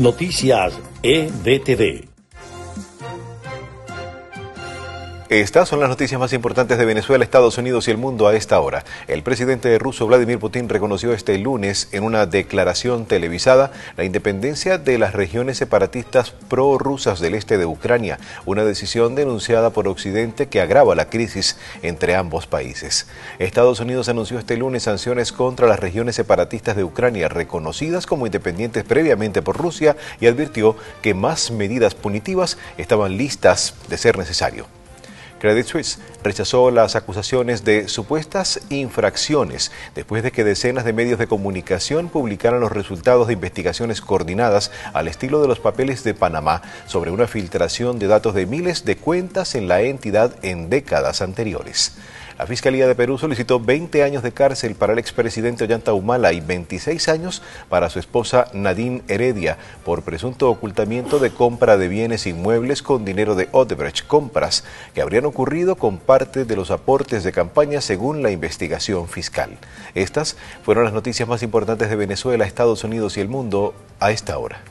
Noticias EBTV. Estas son las noticias más importantes de Venezuela, Estados Unidos y el mundo a esta hora. El presidente ruso Vladimir Putin reconoció este lunes en una declaración televisada la independencia de las regiones separatistas prorrusas del este de Ucrania, una decisión denunciada por Occidente que agrava la crisis entre ambos países. Estados Unidos anunció este lunes sanciones contra las regiones separatistas de Ucrania reconocidas como independientes previamente por Rusia y advirtió que más medidas punitivas estaban listas de ser necesario. Credit Suisse rechazó las acusaciones de supuestas infracciones después de que decenas de medios de comunicación publicaran los resultados de investigaciones coordinadas al estilo de los papeles de Panamá sobre una filtración de datos de miles de cuentas en la entidad en décadas anteriores. La Fiscalía de Perú solicitó 20 años de cárcel para el expresidente Ollanta Humala y 26 años para su esposa Nadine Heredia por presunto ocultamiento de compra de bienes inmuebles con dinero de Odebrecht Compras, que habrían ocurrido con parte de los aportes de campaña según la investigación fiscal. Estas fueron las noticias más importantes de Venezuela, Estados Unidos y el mundo a esta hora.